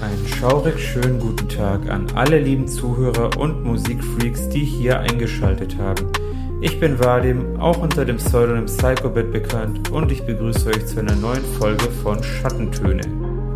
Einen schaurig schönen guten Tag an alle lieben Zuhörer und Musikfreaks, die hier eingeschaltet haben. Ich bin Vadim, auch unter dem Pseudonym Psychobit bekannt und ich begrüße euch zu einer neuen Folge von Schattentöne,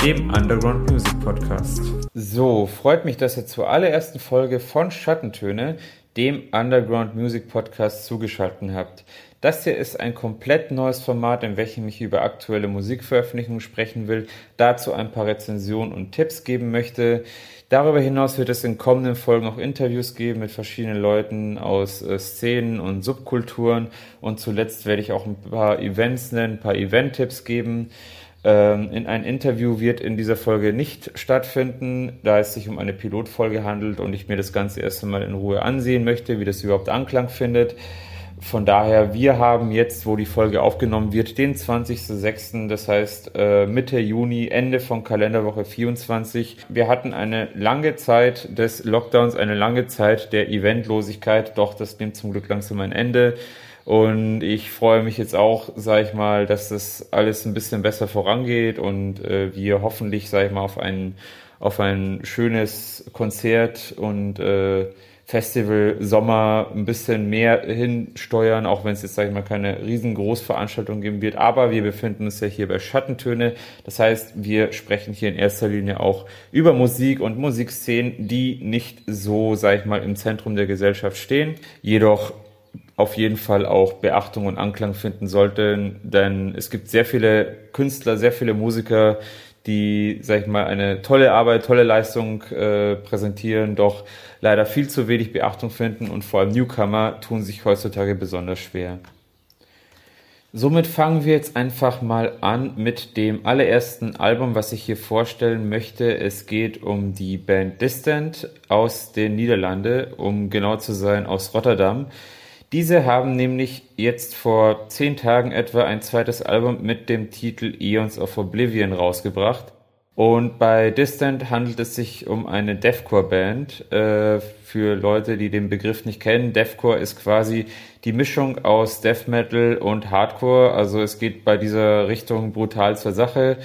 dem Underground Music Podcast. So, freut mich, dass ihr zur allerersten Folge von Schattentöne, dem Underground Music Podcast, zugeschaltet habt. Das hier ist ein komplett neues Format, in welchem ich über aktuelle Musikveröffentlichungen sprechen will, dazu ein paar Rezensionen und Tipps geben möchte. Darüber hinaus wird es in kommenden Folgen auch Interviews geben mit verschiedenen Leuten aus äh, Szenen und Subkulturen und zuletzt werde ich auch ein paar Events nennen, ein paar Event-Tipps geben. Ähm, in ein Interview wird in dieser Folge nicht stattfinden, da es sich um eine Pilotfolge handelt und ich mir das Ganze erst einmal in Ruhe ansehen möchte, wie das überhaupt Anklang findet. Von daher, wir haben jetzt, wo die Folge aufgenommen wird, den 20.06., das heißt äh, Mitte Juni, Ende von Kalenderwoche 24. Wir hatten eine lange Zeit des Lockdowns, eine lange Zeit der Eventlosigkeit, doch das nimmt zum Glück langsam ein Ende. Und ich freue mich jetzt auch, sage ich mal, dass das alles ein bisschen besser vorangeht und äh, wir hoffentlich, sage ich mal, auf ein, auf ein schönes Konzert und äh, Festival Sommer ein bisschen mehr hinsteuern, auch wenn es jetzt, sage ich mal, keine riesengroße Veranstaltung geben wird. Aber wir befinden uns ja hier bei Schattentöne. Das heißt, wir sprechen hier in erster Linie auch über Musik und Musikszenen, die nicht so, sage ich mal, im Zentrum der Gesellschaft stehen. Jedoch auf jeden Fall auch Beachtung und Anklang finden sollten, denn es gibt sehr viele Künstler, sehr viele Musiker, die, sag ich mal, eine tolle Arbeit, tolle Leistung äh, präsentieren, doch leider viel zu wenig Beachtung finden und vor allem Newcomer tun sich heutzutage besonders schwer. Somit fangen wir jetzt einfach mal an mit dem allerersten Album, was ich hier vorstellen möchte. Es geht um die Band Distant aus den Niederlanden, um genau zu sein aus Rotterdam. Diese haben nämlich jetzt vor zehn Tagen etwa ein zweites Album mit dem Titel Eons of Oblivion rausgebracht. Und bei Distant handelt es sich um eine Deathcore-Band. Äh, für Leute, die den Begriff nicht kennen, Deathcore ist quasi die Mischung aus Death Metal und Hardcore. Also es geht bei dieser Richtung brutal zur Sache.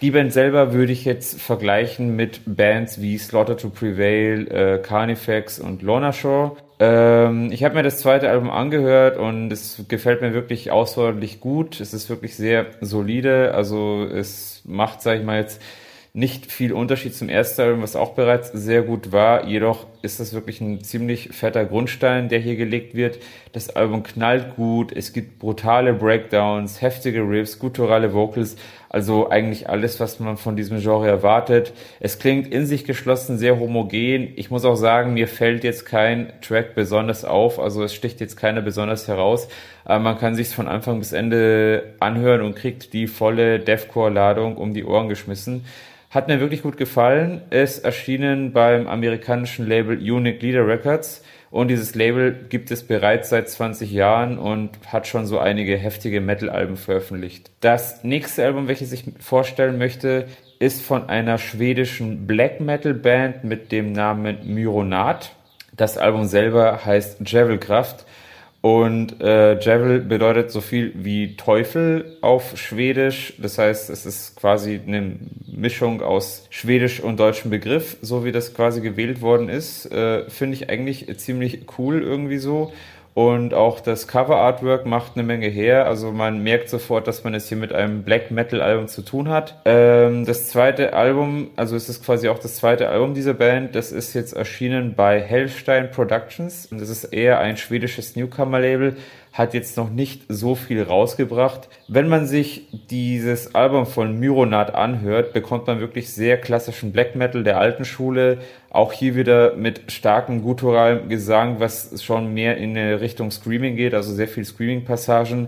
Die Band selber würde ich jetzt vergleichen mit Bands wie Slaughter to Prevail, äh, Carnifex und Lorna Shore. Ähm, ich habe mir das zweite Album angehört und es gefällt mir wirklich außerordentlich gut. Es ist wirklich sehr solide. Also es macht, sag ich mal jetzt, nicht viel Unterschied zum ersten Album, was auch bereits sehr gut war. Jedoch ist das wirklich ein ziemlich fetter Grundstein, der hier gelegt wird. Das Album knallt gut, es gibt brutale Breakdowns, heftige Riffs, gutturale Vocals, also eigentlich alles, was man von diesem Genre erwartet. Es klingt in sich geschlossen, sehr homogen. Ich muss auch sagen, mir fällt jetzt kein Track besonders auf, also es sticht jetzt keiner besonders heraus. Aber man kann sich von Anfang bis Ende anhören und kriegt die volle Deathcore-Ladung um die Ohren geschmissen. Hat mir wirklich gut gefallen. Ist erschienen beim amerikanischen Label Unique Leader Records. Und dieses Label gibt es bereits seit 20 Jahren und hat schon so einige heftige Metal-Alben veröffentlicht. Das nächste Album, welches ich vorstellen möchte, ist von einer schwedischen Black Metal Band mit dem Namen Myronat. Das Album selber heißt Javelkraft und äh, Javel bedeutet so viel wie Teufel auf Schwedisch. Das heißt, es ist quasi eine Mischung aus Schwedisch und deutschem Begriff, so wie das quasi gewählt worden ist. Äh, Finde ich eigentlich ziemlich cool irgendwie so. Und auch das Cover-Artwork macht eine Menge her. Also man merkt sofort, dass man es hier mit einem Black Metal-Album zu tun hat. Ähm, das zweite Album, also es ist quasi auch das zweite Album dieser Band, das ist jetzt erschienen bei Hellstein Productions. Und das ist eher ein schwedisches Newcomer-Label hat jetzt noch nicht so viel rausgebracht. Wenn man sich dieses Album von Myronat anhört, bekommt man wirklich sehr klassischen Black Metal der alten Schule. Auch hier wieder mit starkem gutturalem Gesang, was schon mehr in Richtung Screaming geht, also sehr viel Screaming-Passagen.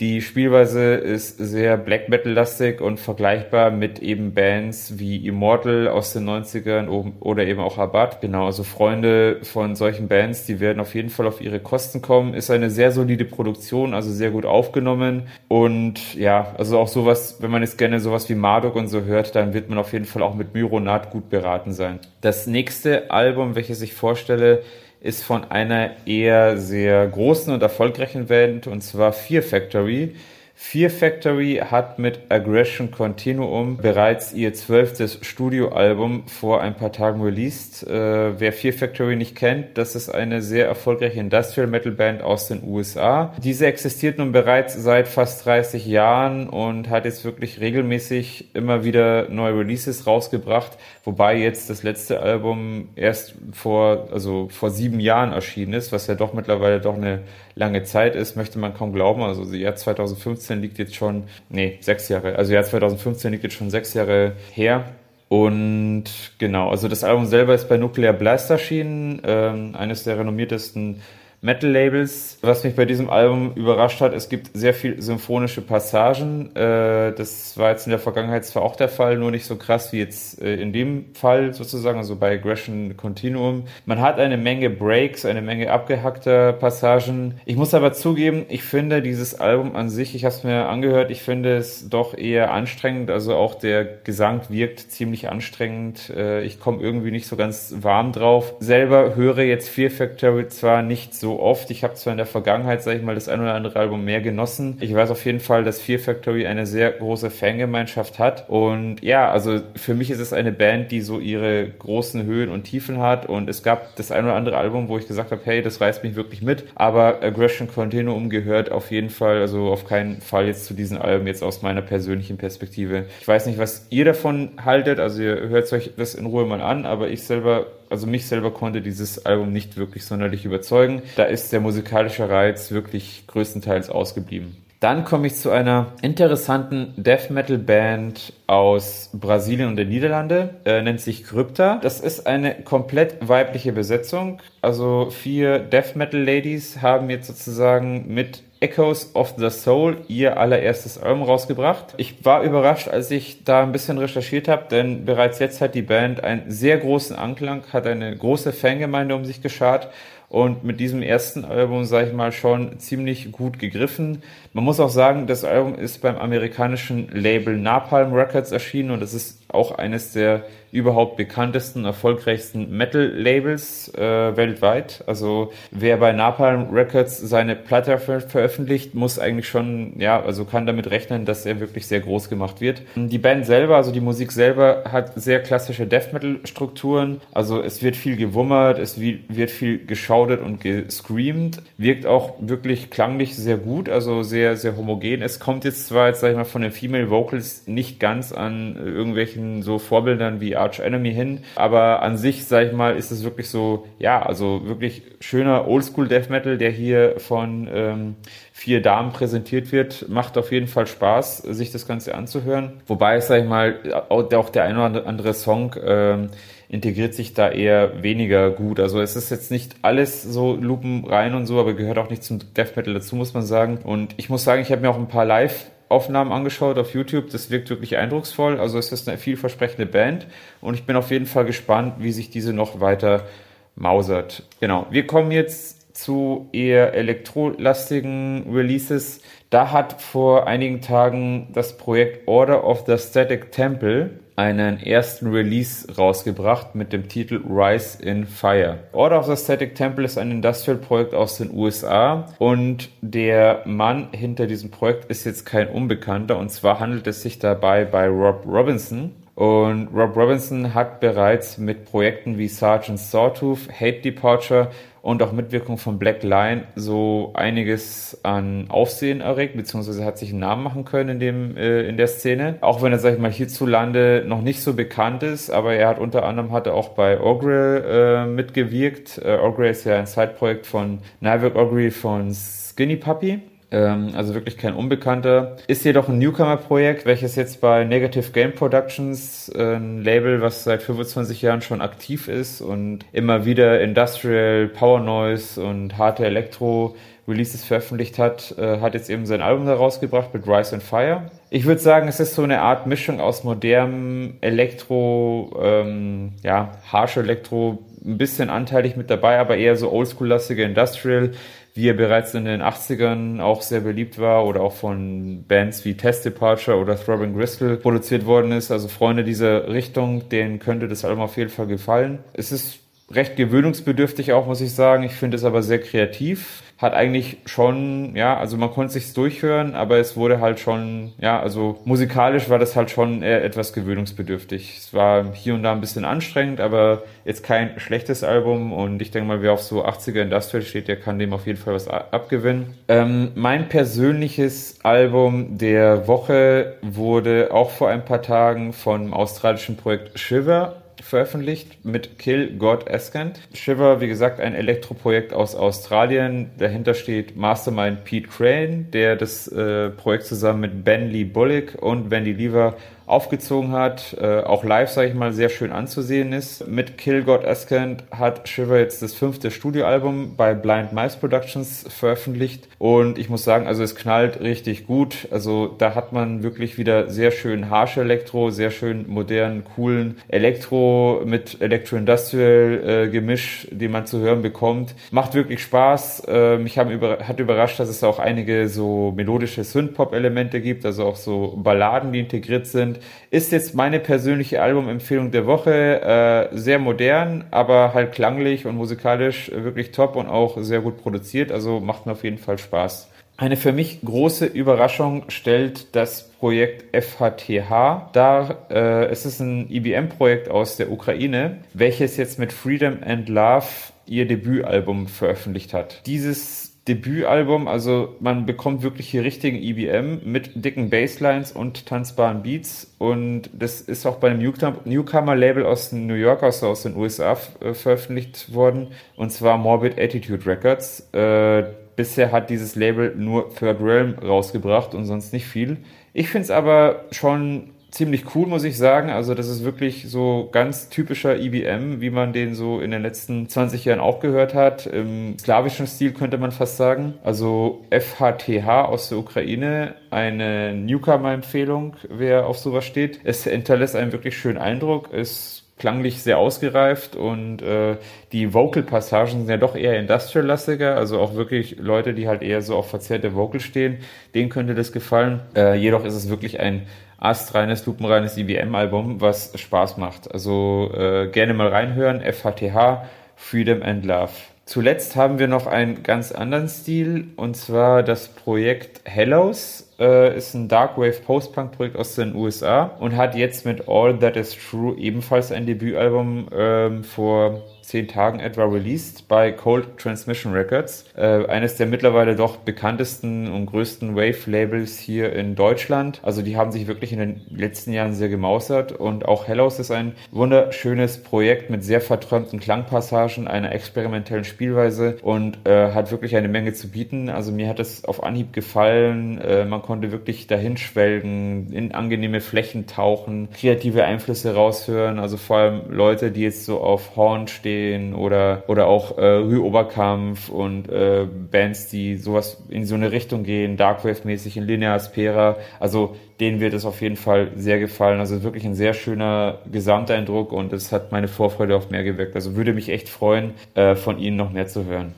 Die Spielweise ist sehr Black Metal-lastig und vergleichbar mit eben Bands wie Immortal aus den 90ern oder eben auch Abad. Genau, also Freunde von solchen Bands, die werden auf jeden Fall auf ihre Kosten kommen. Ist eine sehr solide Produktion, also sehr gut aufgenommen. Und ja, also auch sowas, wenn man jetzt gerne sowas wie Marduk und so hört, dann wird man auf jeden Fall auch mit Myronat gut beraten sein. Das nächste Album, welches ich vorstelle, ist von einer eher sehr großen und erfolgreichen Band, und zwar Fear Factory. Fear Factory hat mit Aggression Continuum bereits ihr zwölftes Studioalbum vor ein paar Tagen released. Äh, wer Fear Factory nicht kennt, das ist eine sehr erfolgreiche Industrial Metal Band aus den USA. Diese existiert nun bereits seit fast 30 Jahren und hat jetzt wirklich regelmäßig immer wieder neue Releases rausgebracht, wobei jetzt das letzte Album erst vor, also vor sieben Jahren erschienen ist, was ja doch mittlerweile doch eine lange Zeit ist, möchte man kaum glauben. Also das Jahr 2015 liegt jetzt schon, nee, sechs Jahre, also Jahr 2015 liegt jetzt schon sechs Jahre her. Und genau, also das Album selber ist bei Nuclear Blast erschienen, ähm, eines der renommiertesten Metal-Labels. Was mich bei diesem Album überrascht hat, es gibt sehr viel symphonische Passagen. Äh, das war jetzt in der Vergangenheit zwar auch der Fall, nur nicht so krass wie jetzt äh, in dem Fall sozusagen, also bei Aggression Continuum. Man hat eine Menge Breaks, eine Menge abgehackter Passagen. Ich muss aber zugeben, ich finde dieses Album an sich, ich habe es mir angehört, ich finde es doch eher anstrengend. Also auch der Gesang wirkt ziemlich anstrengend. Äh, ich komme irgendwie nicht so ganz warm drauf. Selber höre jetzt Fear Factory zwar nicht so oft. Ich habe zwar in der Vergangenheit, sage ich mal, das ein oder andere Album mehr genossen. Ich weiß auf jeden Fall, dass Fear Factory eine sehr große Fangemeinschaft hat. Und ja, also für mich ist es eine Band, die so ihre großen Höhen und Tiefen hat. Und es gab das ein oder andere Album, wo ich gesagt habe, hey, das reißt mich wirklich mit. Aber Aggression Continuum gehört auf jeden Fall, also auf keinen Fall jetzt zu diesen Alben, jetzt aus meiner persönlichen Perspektive. Ich weiß nicht, was ihr davon haltet. Also ihr hört euch das in Ruhe mal an, aber ich selber also mich selber konnte dieses Album nicht wirklich sonderlich überzeugen. Da ist der musikalische Reiz wirklich größtenteils ausgeblieben. Dann komme ich zu einer interessanten Death Metal Band aus Brasilien und den Niederlande, äh, nennt sich Krypta. Das ist eine komplett weibliche Besetzung. Also vier Death Metal Ladies haben jetzt sozusagen mit Echoes of the Soul ihr allererstes Album rausgebracht. Ich war überrascht, als ich da ein bisschen recherchiert habe, denn bereits jetzt hat die Band einen sehr großen Anklang, hat eine große Fangemeinde um sich geschart und mit diesem ersten Album, sage ich mal, schon ziemlich gut gegriffen. Man muss auch sagen, das Album ist beim amerikanischen Label Napalm Records erschienen und es ist auch eines der überhaupt bekanntesten, erfolgreichsten Metal-Labels äh, weltweit. Also wer bei Napalm Records seine Platte ver veröffentlicht, muss eigentlich schon, ja, also kann damit rechnen, dass er wirklich sehr groß gemacht wird. Die Band selber, also die Musik selber, hat sehr klassische Death Metal-Strukturen. Also es wird viel gewummert, es wird viel geschaudet und gescreamt, wirkt auch wirklich klanglich sehr gut, also sehr, sehr homogen. Es kommt jetzt zwar jetzt, sag ich mal, von den Female Vocals nicht ganz an irgendwelchen so Vorbildern wie Arch Enemy hin. Aber an sich, sag ich mal, ist es wirklich so, ja, also wirklich schöner Oldschool Death Metal, der hier von ähm, vier Damen präsentiert wird. Macht auf jeden Fall Spaß, sich das Ganze anzuhören. Wobei, sag ich mal, auch der ein oder andere Song ähm, integriert sich da eher weniger gut. Also es ist jetzt nicht alles so Lupen rein und so, aber gehört auch nicht zum Death Metal dazu, muss man sagen. Und ich muss sagen, ich habe mir auch ein paar Live Aufnahmen angeschaut auf YouTube. Das wirkt wirklich eindrucksvoll. Also es ist eine vielversprechende Band und ich bin auf jeden Fall gespannt, wie sich diese noch weiter mausert. Genau. Wir kommen jetzt zu eher elektrolastigen Releases. Da hat vor einigen Tagen das Projekt Order of the Static Temple einen ersten Release rausgebracht mit dem Titel Rise in Fire. Order of the Static Temple ist ein Industrial-Projekt aus den USA und der Mann hinter diesem Projekt ist jetzt kein Unbekannter und zwar handelt es sich dabei bei Rob Robinson. Und Rob Robinson hat bereits mit Projekten wie Sergeant Sawtooth, Hate Departure und auch Mitwirkung von Black Lion so einiges an Aufsehen erregt, beziehungsweise hat sich einen Namen machen können in dem äh, in der Szene. Auch wenn er, sag ich mal, hierzulande noch nicht so bekannt ist, aber er hat unter anderem hat er auch bei Ogre äh, mitgewirkt. Äh, Ogre ist ja ein Side-Projekt von Nivek Ogre von Skinny Puppy also wirklich kein Unbekannter. Ist jedoch ein Newcomer-Projekt, welches jetzt bei Negative Game Productions, äh, ein Label, was seit 25 Jahren schon aktiv ist und immer wieder Industrial, Power Noise und harte Elektro Releases veröffentlicht hat, äh, hat jetzt eben sein Album herausgebracht mit Rise and Fire. Ich würde sagen, es ist so eine Art Mischung aus modernem Elektro, ähm, ja, harsh Elektro, ein bisschen anteilig mit dabei, aber eher so oldschool-lastige Industrial wie er bereits in den 80ern auch sehr beliebt war oder auch von Bands wie Test Departure oder Throbbing Gristle produziert worden ist. Also Freunde dieser Richtung, denen könnte das Album auf jeden Fall gefallen. Es ist recht gewöhnungsbedürftig auch, muss ich sagen. Ich finde es aber sehr kreativ hat eigentlich schon, ja, also man konnte sich's durchhören, aber es wurde halt schon, ja, also musikalisch war das halt schon eher etwas gewöhnungsbedürftig. Es war hier und da ein bisschen anstrengend, aber jetzt kein schlechtes Album und ich denke mal, wer auf so 80er Industrial steht, der kann dem auf jeden Fall was abgewinnen. Ähm, mein persönliches Album der Woche wurde auch vor ein paar Tagen vom australischen Projekt Shiver veröffentlicht mit Kill God Askant. Shiver, wie gesagt, ein Elektroprojekt aus Australien. Dahinter steht Mastermind Pete Crane, der das äh, Projekt zusammen mit Ben Lee Bullock und Wendy Lever aufgezogen hat, äh, auch live, sage ich mal, sehr schön anzusehen ist. Mit Kill God Askant hat Shiver jetzt das fünfte Studioalbum bei Blind Mice Productions veröffentlicht und ich muss sagen, also es knallt richtig gut. Also da hat man wirklich wieder sehr schön harsche Elektro, sehr schön modernen, coolen Elektro mit Electro-Industrial äh, Gemisch, den man zu hören bekommt. Macht wirklich Spaß. Äh, mich haben über, hat überrascht, dass es auch einige so melodische Synth-Pop-Elemente gibt, also auch so Balladen, die integriert sind ist jetzt meine persönliche Albumempfehlung der Woche. Äh, sehr modern, aber halt klanglich und musikalisch wirklich top und auch sehr gut produziert. Also macht mir auf jeden Fall Spaß. Eine für mich große Überraschung stellt das Projekt FHTH dar. Äh, es ist ein IBM-Projekt aus der Ukraine, welches jetzt mit Freedom and Love ihr Debütalbum veröffentlicht hat. Dieses Debütalbum, also man bekommt wirklich hier richtigen EBM mit dicken Basslines und tanzbaren Beats und das ist auch bei einem Newcomer-Label aus New York, also aus den USA äh, veröffentlicht worden und zwar Morbid Attitude Records. Äh, bisher hat dieses Label nur Third Realm rausgebracht und sonst nicht viel. Ich finde es aber schon ziemlich cool, muss ich sagen. Also das ist wirklich so ganz typischer IBM, wie man den so in den letzten 20 Jahren auch gehört hat. Im slawischen Stil könnte man fast sagen. Also FHTH aus der Ukraine, eine Newcomer-Empfehlung, wer auf sowas steht. Es hinterlässt einen wirklich schönen Eindruck. Es klanglich sehr ausgereift und äh, die Vocal-Passagen sind ja doch eher industrial-lastiger, also auch wirklich Leute, die halt eher so auf verzerrte Vocal stehen, denen könnte das gefallen. Äh, jedoch ist es wirklich ein astreines, lupenreines IBM-Album, was Spaß macht. Also äh, gerne mal reinhören. FHTH, Freedom and Love. Zuletzt haben wir noch einen ganz anderen Stil und zwar das Projekt Hellos. Äh, ist ein Darkwave Post-Punk-Projekt aus den USA und hat jetzt mit All That Is True ebenfalls ein Debütalbum ähm, vor zehn Tagen etwa released bei Cold Transmission Records, äh, eines der mittlerweile doch bekanntesten und größten Wave-Labels hier in Deutschland. Also die haben sich wirklich in den letzten Jahren sehr gemausert und auch Hellos ist ein wunderschönes Projekt mit sehr verträumten Klangpassagen, einer experimentellen Spielweise und äh, hat wirklich eine Menge zu bieten. Also mir hat es auf Anhieb gefallen. Äh, man konnte wirklich dahin schwelgen, in angenehme Flächen tauchen, kreative Einflüsse raushören. Also vor allem Leute, die jetzt so auf Horn stehen, stehen oder, oder auch äh, Rue Oberkampf und äh, Bands, die sowas in so eine Richtung gehen, Darkwave-mäßig in Linear Aspera. Also denen wird es auf jeden Fall sehr gefallen. Also wirklich ein sehr schöner Gesamteindruck und es hat meine Vorfreude auf mehr geweckt. Also würde mich echt freuen, äh, von Ihnen noch mehr zu hören.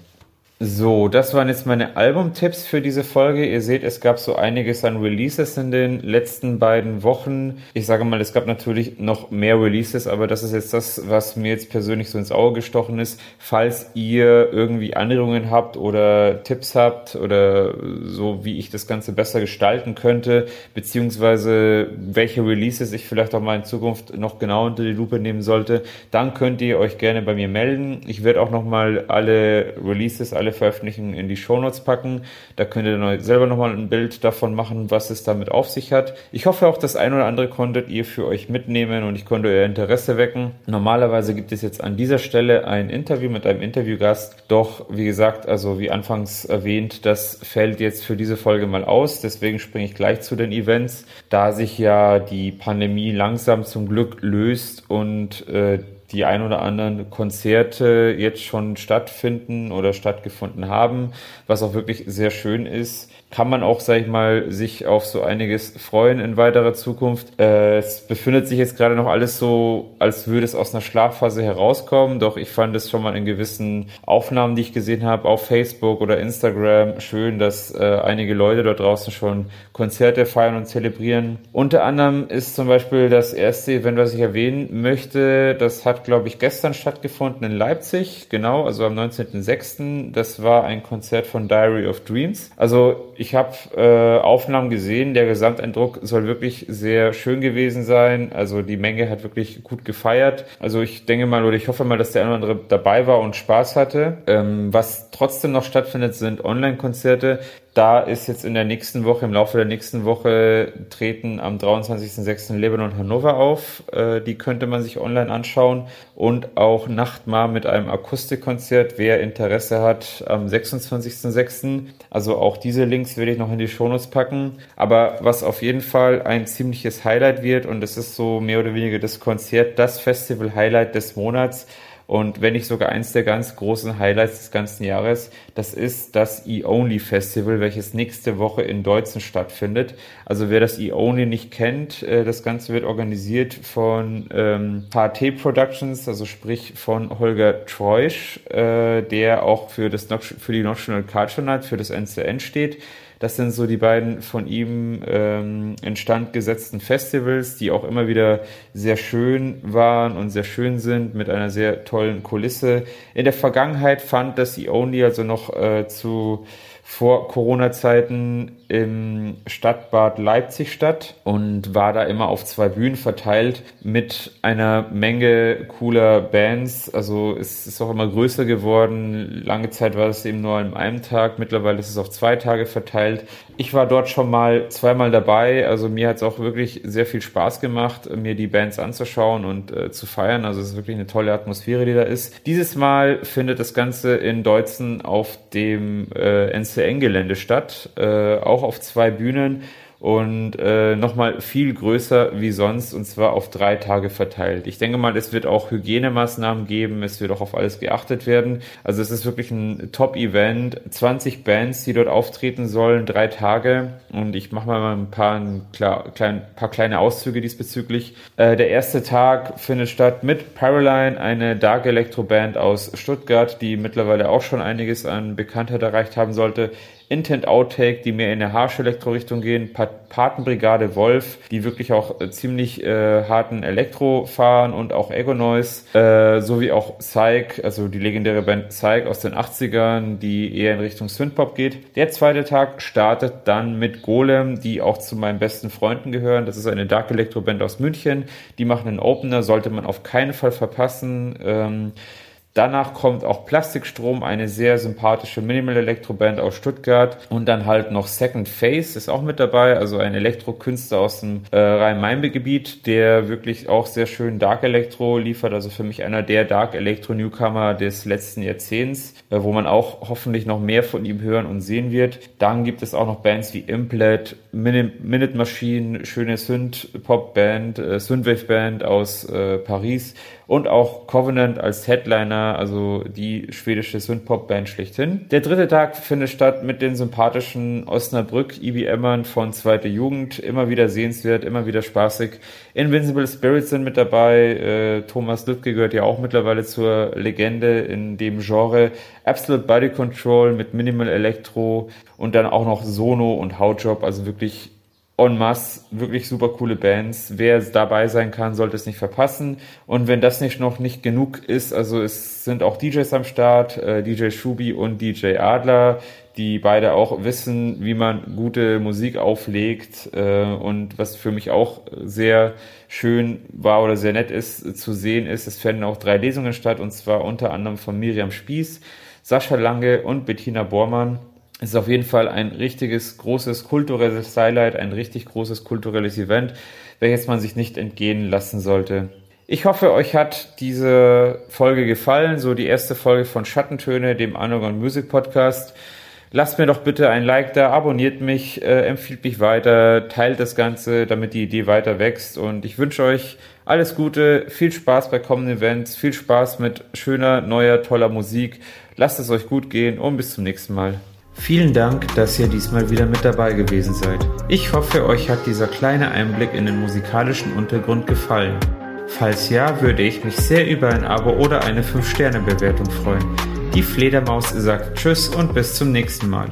So, das waren jetzt meine Albumtipps für diese Folge. Ihr seht, es gab so einiges an Releases in den letzten beiden Wochen. Ich sage mal, es gab natürlich noch mehr Releases, aber das ist jetzt das, was mir jetzt persönlich so ins Auge gestochen ist. Falls ihr irgendwie Anregungen habt oder Tipps habt oder so, wie ich das Ganze besser gestalten könnte, beziehungsweise welche Releases ich vielleicht auch mal in Zukunft noch genau unter die Lupe nehmen sollte, dann könnt ihr euch gerne bei mir melden. Ich werde auch nochmal alle Releases, alle Veröffentlichungen in die Shownotes packen. Da könnt ihr dann selber nochmal ein Bild davon machen, was es damit auf sich hat. Ich hoffe auch, das ein oder andere konntet ihr für euch mitnehmen und ich konnte euer Interesse wecken. Normalerweise gibt es jetzt an dieser Stelle ein Interview mit einem Interviewgast. Doch, wie gesagt, also wie anfangs erwähnt, das fällt jetzt für diese Folge mal aus. Deswegen springe ich gleich zu den Events, da sich ja die Pandemie langsam zum Glück löst und äh, die ein oder anderen Konzerte jetzt schon stattfinden oder stattgefunden haben, was auch wirklich sehr schön ist. Kann man auch, sag ich mal, sich auf so einiges freuen in weiterer Zukunft. Äh, es befindet sich jetzt gerade noch alles so, als würde es aus einer Schlafphase herauskommen, doch ich fand es schon mal in gewissen Aufnahmen, die ich gesehen habe, auf Facebook oder Instagram, schön, dass äh, einige Leute dort draußen schon Konzerte feiern und zelebrieren. Unter anderem ist zum Beispiel das erste Event, was ich erwähnen möchte, das hat, glaube ich, gestern stattgefunden in Leipzig, genau, also am 19.06. Das war ein Konzert von Diary of Dreams. Also ich habe äh, Aufnahmen gesehen, der Gesamteindruck soll wirklich sehr schön gewesen sein. Also die Menge hat wirklich gut gefeiert. Also ich denke mal oder ich hoffe mal, dass der eine oder andere dabei war und Spaß hatte. Ähm, was trotzdem noch stattfindet, sind Online-Konzerte da ist jetzt in der nächsten Woche, im Laufe der nächsten Woche treten am 23.06. Lebanon Hannover auf. Äh, die könnte man sich online anschauen. Und auch Nachtmar mit einem Akustikkonzert, wer Interesse hat, am 26.06. Also auch diese Links werde ich noch in die Shownotes packen. Aber was auf jeden Fall ein ziemliches Highlight wird, und das ist so mehr oder weniger das Konzert, das Festival-Highlight des Monats, und wenn nicht sogar eins der ganz großen Highlights des ganzen Jahres, das ist das E-Only Festival, welches nächste Woche in Deutzen stattfindet. Also wer das E-Only nicht kennt, äh, das Ganze wird organisiert von ähm, HT Productions, also sprich von Holger Treusch, äh, der auch für, das, für die National Culture Night, für das NCN steht. Das sind so die beiden von ihm ähm, instand gesetzten Festivals, die auch immer wieder sehr schön waren und sehr schön sind mit einer sehr tollen Kulisse. In der Vergangenheit fand das The Only also noch äh, zu vor Corona-Zeiten im Stadtbad Leipzig statt und war da immer auf zwei Bühnen verteilt mit einer Menge cooler Bands. Also es ist auch immer größer geworden. Lange Zeit war es eben nur an einem Tag. Mittlerweile ist es auf zwei Tage verteilt. Ich war dort schon mal zweimal dabei. Also mir hat es auch wirklich sehr viel Spaß gemacht, mir die Bands anzuschauen und äh, zu feiern. Also es ist wirklich eine tolle Atmosphäre, die da ist. Dieses Mal findet das Ganze in Deutzen auf dem äh, NCN-Gelände statt. Äh, auch auf zwei Bühnen und äh, nochmal viel größer wie sonst und zwar auf drei Tage verteilt. Ich denke mal, es wird auch Hygienemaßnahmen geben, es wird auch auf alles geachtet werden. Also es ist wirklich ein Top-Event, 20 Bands, die dort auftreten sollen, drei Tage und ich mache mal ein paar, ein klar, klein, paar kleine Auszüge diesbezüglich. Äh, der erste Tag findet statt mit Paraline, eine Dark Electro Band aus Stuttgart, die mittlerweile auch schon einiges an Bekanntheit erreicht haben sollte. Intent Outtake, die mehr in eine harsche Elektro-Richtung gehen, Patenbrigade Wolf, die wirklich auch äh, ziemlich äh, harten Elektro fahren und auch Ego Noise, äh, sowie auch Psych, also die legendäre Band Psych aus den 80ern, die eher in Richtung Synthpop geht. Der zweite Tag startet dann mit Golem, die auch zu meinen besten Freunden gehören. Das ist eine Dark Electro Band aus München. Die machen einen Opener, sollte man auf keinen Fall verpassen. Ähm, Danach kommt auch Plastikstrom, eine sehr sympathische Minimal Electro Band aus Stuttgart. Und dann halt noch Second Face ist auch mit dabei, also ein Elektrokünstler aus dem äh, Rhein-Main-Gebiet, der wirklich auch sehr schön Dark Electro liefert. Also für mich einer der Dark Electro Newcomer des letzten Jahrzehnts, äh, wo man auch hoffentlich noch mehr von ihm hören und sehen wird. Dann gibt es auch noch Bands wie Implet, Minute Machine, schöne Synth-Pop-Band, äh, Synthwave-Band aus äh, Paris und auch Covenant als Headliner, also die schwedische Synthpop-Band schlechthin. Der dritte Tag findet statt mit den sympathischen Osnabrück IBMern von Zweite Jugend, immer wieder sehenswert, immer wieder spaßig. Invincible Spirits sind mit dabei, äh, Thomas Lüttke gehört ja auch mittlerweile zur Legende in dem Genre. Absolute Body Control mit Minimal Electro und dann auch noch Sono und Howjob, also wirklich en masse wirklich super coole Bands. Wer dabei sein kann, sollte es nicht verpassen. Und wenn das nicht noch nicht genug ist, also es sind auch DJs am Start, äh, DJ Shubi und DJ Adler, die beide auch wissen, wie man gute Musik auflegt. Äh, und was für mich auch sehr schön war oder sehr nett ist zu sehen, ist, es werden auch drei Lesungen statt, und zwar unter anderem von Miriam Spieß, Sascha Lange und Bettina Bormann. Es ist auf jeden Fall ein richtiges, großes kulturelles Highlight, ein richtig großes kulturelles Event, welches man sich nicht entgehen lassen sollte. Ich hoffe, euch hat diese Folge gefallen, so die erste Folge von Schattentöne, dem Underground Music Podcast. Lasst mir doch bitte ein Like da, abonniert mich, äh, empfiehlt mich weiter, teilt das Ganze, damit die Idee weiter wächst. Und ich wünsche euch alles Gute, viel Spaß bei kommenden Events, viel Spaß mit schöner, neuer, toller Musik. Lasst es euch gut gehen und bis zum nächsten Mal. Vielen Dank, dass ihr diesmal wieder mit dabei gewesen seid. Ich hoffe, euch hat dieser kleine Einblick in den musikalischen Untergrund gefallen. Falls ja, würde ich mich sehr über ein Abo oder eine 5-Sterne-Bewertung freuen. Die Fledermaus sagt Tschüss und bis zum nächsten Mal.